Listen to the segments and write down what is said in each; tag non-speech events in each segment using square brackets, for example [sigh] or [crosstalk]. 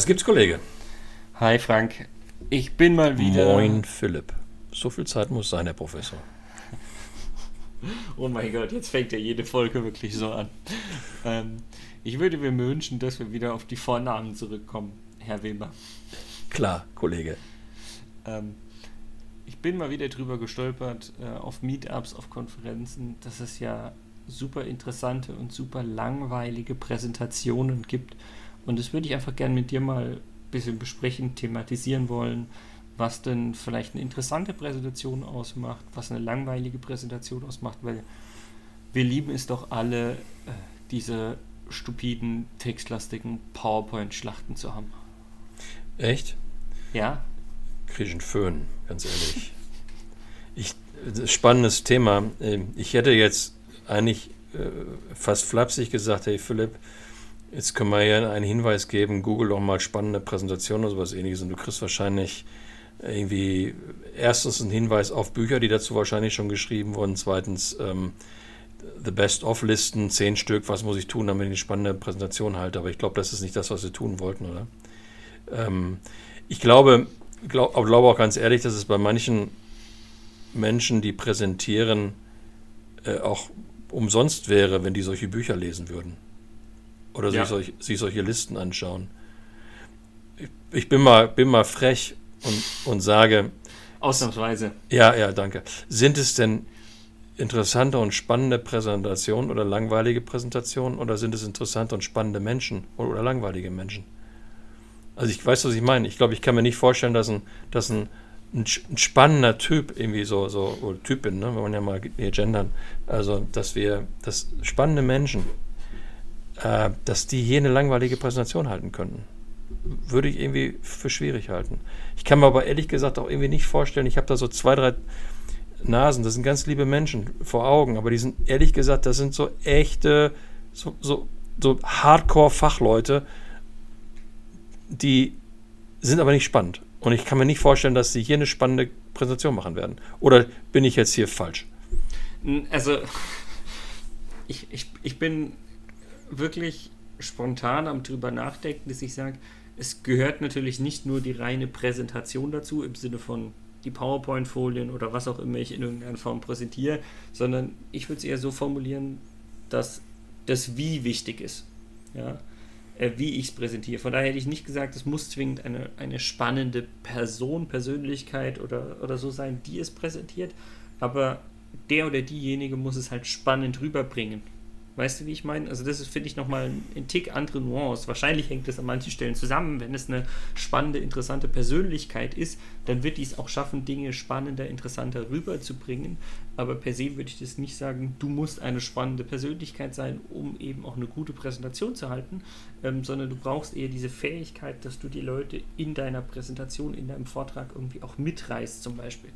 Was gibt's, Kollege? Hi, Frank. Ich bin mal wieder. Moin, Philipp. So viel Zeit muss sein, Herr Professor. [laughs] oh mein Gott, jetzt fängt ja jede Folge wirklich so an. Ähm, ich würde mir wünschen, dass wir wieder auf die Vornamen zurückkommen, Herr Weber. Klar, Kollege. Ähm, ich bin mal wieder drüber gestolpert, äh, auf Meetups, auf Konferenzen, dass es ja super interessante und super langweilige Präsentationen gibt und das würde ich einfach gerne mit dir mal ein bisschen besprechen, thematisieren wollen, was denn vielleicht eine interessante Präsentation ausmacht, was eine langweilige Präsentation ausmacht, weil wir lieben es doch alle, äh, diese stupiden, textlastigen PowerPoint-Schlachten zu haben. Echt? Ja. Krieg ich einen Föhn, ganz ehrlich. ich, spannendes Thema. Ähm, ich hätte jetzt eigentlich äh, fast flapsig gesagt, hey Philipp, Jetzt können wir ja einen Hinweis geben, Google doch mal spannende Präsentationen oder sowas ähnliches und du kriegst wahrscheinlich irgendwie erstens einen Hinweis auf Bücher, die dazu wahrscheinlich schon geschrieben wurden, zweitens ähm, The Best-of-Listen, zehn Stück, was muss ich tun, damit ich eine spannende Präsentation halte, aber ich glaube, das ist nicht das, was wir tun wollten, oder? Ähm, ich glaube, glaub, glaube auch ganz ehrlich, dass es bei manchen Menschen, die präsentieren, äh, auch umsonst wäre, wenn die solche Bücher lesen würden oder ja. sich, solch, sich, solche Listen anschauen. Ich, ich, bin, mal, bin mal frech und, und sage. Ausnahmsweise. Ja, ja, danke. Sind es denn interessante und spannende Präsentationen oder langweilige Präsentationen oder sind es interessante und spannende Menschen oder langweilige Menschen? Also ich weiß, was ich meine. Ich glaube, ich kann mir nicht vorstellen, dass ein, dass ein, ein, ein spannender Typ irgendwie so, so oder Typin, ne, wenn man ja mal hier gendern, also dass wir, dass spannende Menschen äh, dass die hier eine langweilige Präsentation halten könnten. Würde ich irgendwie für schwierig halten. Ich kann mir aber ehrlich gesagt auch irgendwie nicht vorstellen, ich habe da so zwei, drei Nasen, das sind ganz liebe Menschen vor Augen, aber die sind ehrlich gesagt, das sind so echte, so, so, so Hardcore-Fachleute, die sind aber nicht spannend. Und ich kann mir nicht vorstellen, dass sie hier eine spannende Präsentation machen werden. Oder bin ich jetzt hier falsch? Also, [laughs] ich, ich, ich bin wirklich spontan am drüber nachdenken, dass ich sage, es gehört natürlich nicht nur die reine Präsentation dazu, im Sinne von die PowerPoint-Folien oder was auch immer ich in irgendeiner Form präsentiere, sondern ich würde es eher so formulieren, dass das Wie wichtig ist. Ja? Äh, wie ich es präsentiere. Von daher hätte ich nicht gesagt, es muss zwingend eine, eine spannende Person, Persönlichkeit oder, oder so sein, die es präsentiert, aber der oder diejenige muss es halt spannend rüberbringen. Weißt du, wie ich meine? Also das ist, finde ich, nochmal ein Tick andere Nuance. Wahrscheinlich hängt das an manchen Stellen zusammen. Wenn es eine spannende, interessante Persönlichkeit ist, dann wird die es auch schaffen, Dinge spannender, interessanter rüberzubringen. Aber per se würde ich das nicht sagen, du musst eine spannende Persönlichkeit sein, um eben auch eine gute Präsentation zu halten, ähm, sondern du brauchst eher diese Fähigkeit, dass du die Leute in deiner Präsentation, in deinem Vortrag irgendwie auch mitreißt zum Beispiel.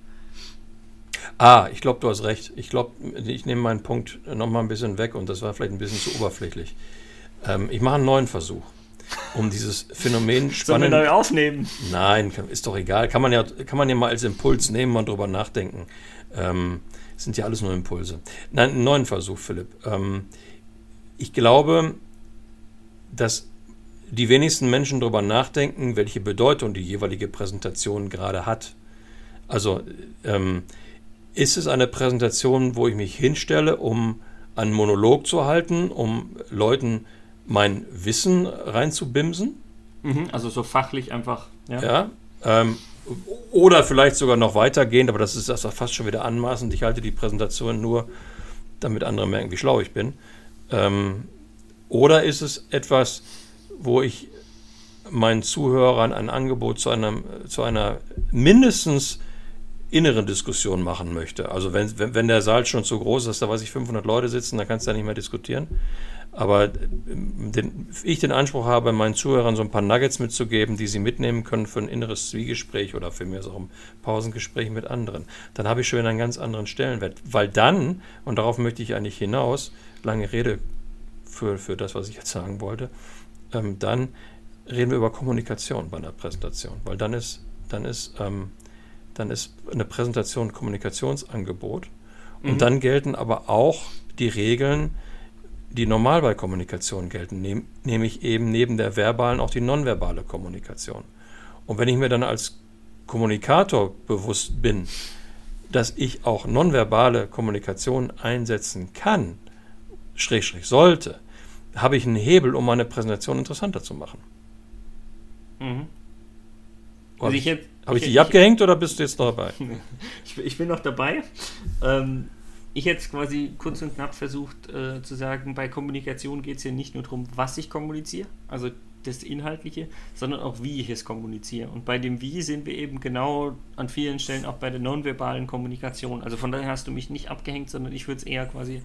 Ah, ich glaube, du hast recht. Ich glaube, ich nehme meinen Punkt nochmal ein bisschen weg und das war vielleicht ein bisschen zu oberflächlich. Ähm, ich mache einen neuen Versuch, um dieses Phänomen spannend... Sollen wir neu aufnehmen? Nein, ist doch egal. Kann man ja, kann man ja mal als Impuls nehmen und drüber nachdenken. Ähm, sind ja alles nur Impulse. Nein, einen neuen Versuch, Philipp. Ähm, ich glaube, dass die wenigsten Menschen darüber nachdenken, welche Bedeutung die jeweilige Präsentation gerade hat. Also, ähm, ist es eine Präsentation, wo ich mich hinstelle, um einen Monolog zu halten, um Leuten mein Wissen reinzubimsen? Mhm, also so fachlich einfach. Ja. ja ähm, oder vielleicht sogar noch weitergehend, aber das ist das fast schon wieder anmaßend. Ich halte die Präsentation nur, damit andere merken, wie schlau ich bin. Ähm, oder ist es etwas, wo ich meinen Zuhörern ein Angebot zu, einem, zu einer mindestens inneren Diskussion machen möchte. Also wenn, wenn, wenn der Saal schon zu groß ist, da weiß ich 500 Leute sitzen, dann kannst du da nicht mehr diskutieren. Aber ähm, den, ich den Anspruch habe, meinen Zuhörern so ein paar Nuggets mitzugeben, die sie mitnehmen können für ein inneres Zwiegespräch oder für mich auch ein Pausengespräch mit anderen, dann habe ich schon einen ganz anderen Stellenwert. Weil dann, und darauf möchte ich eigentlich hinaus, lange Rede für, für das, was ich jetzt sagen wollte, ähm, dann reden wir über Kommunikation bei einer Präsentation. Weil dann ist, dann ist ähm, dann ist eine Präsentation ein Kommunikationsangebot. Und mhm. dann gelten aber auch die Regeln, die normal bei Kommunikation gelten, nehm, nämlich eben neben der verbalen auch die nonverbale Kommunikation. Und wenn ich mir dann als Kommunikator bewusst bin, dass ich auch nonverbale Kommunikation einsetzen kann, schräg, schräg sollte, habe ich einen Hebel, um meine Präsentation interessanter zu machen. Mhm. Also ich, habe ich, ich, dich abgehängt oder bist du jetzt noch dabei? [laughs] ich, ich, bin noch dabei. Ähm, ich hätte quasi kurz und knapp versucht äh, zu sagen, bei Kommunikation geht es ja nicht nur darum, was ich kommuniziere, also das Inhaltliche, sondern auch wie ich es kommuniziere. Und bei dem Wie sind wir eben genau an vielen Stellen auch bei der nonverbalen Kommunikation. Also von daher hast du mich nicht abgehängt, sondern ich würde es eher quasi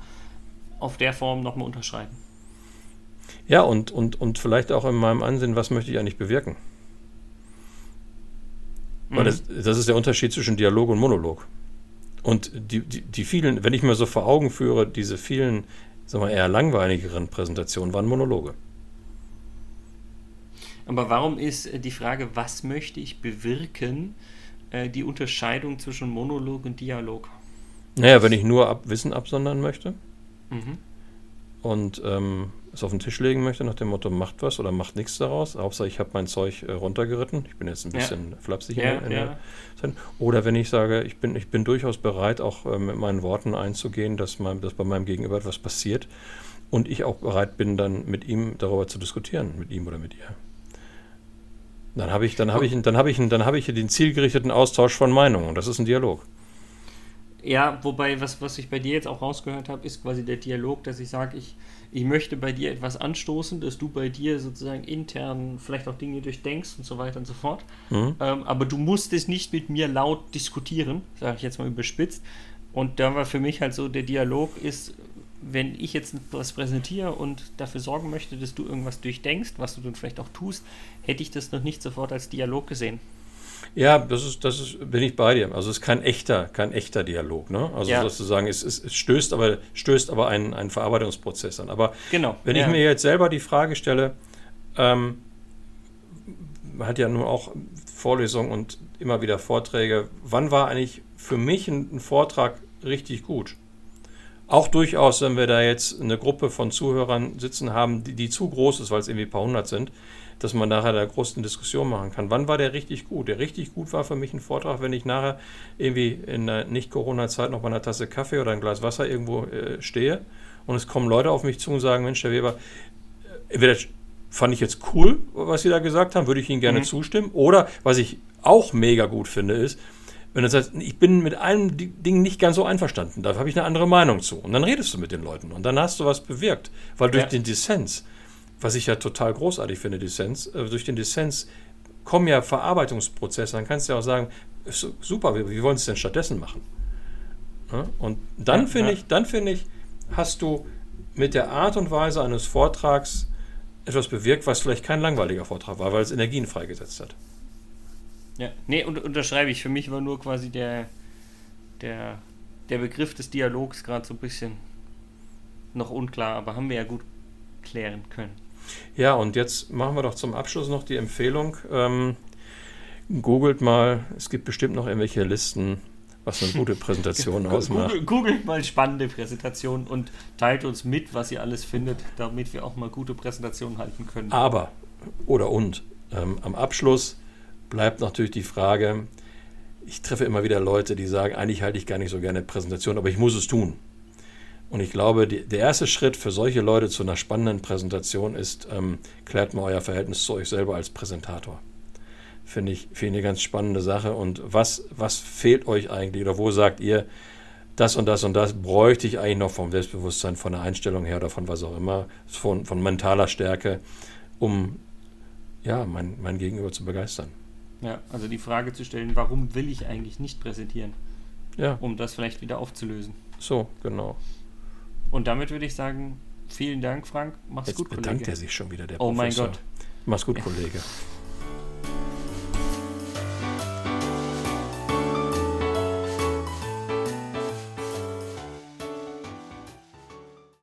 auf der Form nochmal unterschreiben. Ja, und, und, und vielleicht auch in meinem Ansinn, was möchte ich eigentlich bewirken? Weil mhm. das, das ist der Unterschied zwischen Dialog und Monolog. Und die, die, die vielen, wenn ich mir so vor Augen führe, diese vielen, sagen wir eher langweiligeren Präsentationen waren Monologe. Aber warum ist äh, die Frage, was möchte ich bewirken, äh, die Unterscheidung zwischen Monolog und Dialog? Naja, wenn ich nur ab Wissen absondern möchte mhm. und ähm, es auf den Tisch legen möchte, nach dem Motto, macht was oder macht nichts daraus. Hauptsache, ich habe mein Zeug äh, runtergeritten. Ich bin jetzt ein bisschen ja. flapsig ja, in, der, in ja. der Zeit. Oder wenn ich sage, ich bin, ich bin durchaus bereit, auch äh, mit meinen Worten einzugehen, dass, mein, dass bei meinem Gegenüber etwas passiert und ich auch bereit bin, dann mit ihm darüber zu diskutieren, mit ihm oder mit ihr. Dann habe ich, dann habe ich, dann habe ich, dann habe ich den zielgerichteten Austausch von Meinungen. Das ist ein Dialog. Ja, wobei, was, was ich bei dir jetzt auch rausgehört habe, ist quasi der Dialog, dass ich sage, ich, ich möchte bei dir etwas anstoßen, dass du bei dir sozusagen intern vielleicht auch Dinge durchdenkst und so weiter und so fort. Mhm. Ähm, aber du musst es nicht mit mir laut diskutieren, sage ich jetzt mal überspitzt. Und da war für mich halt so, der Dialog ist, wenn ich jetzt was präsentiere und dafür sorgen möchte, dass du irgendwas durchdenkst, was du dann vielleicht auch tust, hätte ich das noch nicht sofort als Dialog gesehen. Ja, das ist, das ist, bin ich bei dir. Also es ist kein echter, kein echter Dialog, ne? Also ja. sozusagen, es, es, es, stößt aber, stößt aber einen, einen Verarbeitungsprozess an. Aber genau, wenn ja. ich mir jetzt selber die Frage stelle, ähm, man hat ja nun auch Vorlesungen und immer wieder Vorträge, wann war eigentlich für mich ein, ein Vortrag richtig gut? Auch durchaus, wenn wir da jetzt eine Gruppe von Zuhörern sitzen haben, die, die zu groß ist, weil es irgendwie ein paar hundert sind, dass man nachher da großen Diskussion machen kann. Wann war der richtig gut? Der richtig gut war für mich ein Vortrag, wenn ich nachher irgendwie in der Nicht-Corona-Zeit noch bei einer Tasse Kaffee oder ein Glas Wasser irgendwo äh, stehe und es kommen Leute auf mich zu und sagen, Mensch, Herr Weber, äh, entweder fand ich jetzt cool, was Sie da gesagt haben, würde ich Ihnen gerne mhm. zustimmen. Oder was ich auch mega gut finde, ist, wenn du sagst, ich bin mit einem Ding nicht ganz so einverstanden, da habe ich eine andere Meinung zu. Und dann redest du mit den Leuten und dann hast du was bewirkt. Weil durch ja. den Dissens was ich ja total großartig finde, Dissens, äh, durch den Dissens kommen ja Verarbeitungsprozesse. Dann kannst du ja auch sagen, super, wie, wollen sie es denn stattdessen machen? Ja? Und dann finde ja. ich, dann finde ich, hast du mit der Art und Weise eines Vortrags etwas bewirkt, was vielleicht kein langweiliger Vortrag war, weil es Energien freigesetzt hat. Ja, nee, und, unterschreibe ich. Für mich war nur quasi der, der, der Begriff des Dialogs gerade so ein bisschen noch unklar, aber haben wir ja gut klären können. Ja, und jetzt machen wir doch zum Abschluss noch die Empfehlung. Ähm, googelt mal, es gibt bestimmt noch irgendwelche Listen, was eine gute [laughs] Präsentation ausmacht. Googelt, googelt mal spannende Präsentationen und teilt uns mit, was ihr alles findet, damit wir auch mal gute Präsentationen halten können. Aber, oder und, ähm, am Abschluss bleibt natürlich die Frage, ich treffe immer wieder Leute, die sagen, eigentlich halte ich gar nicht so gerne Präsentation, aber ich muss es tun. Und ich glaube, die, der erste Schritt für solche Leute zu einer spannenden Präsentation ist, ähm, klärt mal euer Verhältnis zu euch selber als Präsentator. Finde ich, find eine ganz spannende Sache. Und was, was fehlt euch eigentlich oder wo sagt ihr, das und das und das bräuchte ich eigentlich noch vom Selbstbewusstsein, von der Einstellung her oder von was auch immer, von, von mentaler Stärke, um ja, mein, mein Gegenüber zu begeistern. Ja, also die Frage zu stellen, warum will ich eigentlich nicht präsentieren? Ja. Um das vielleicht wieder aufzulösen. So, genau. Und damit würde ich sagen, vielen Dank, Frank. Mach's Jetzt gut, bedankt Kollege. er sich schon wieder, der Oh Professor. mein Gott. Mach's gut, [laughs] Kollege.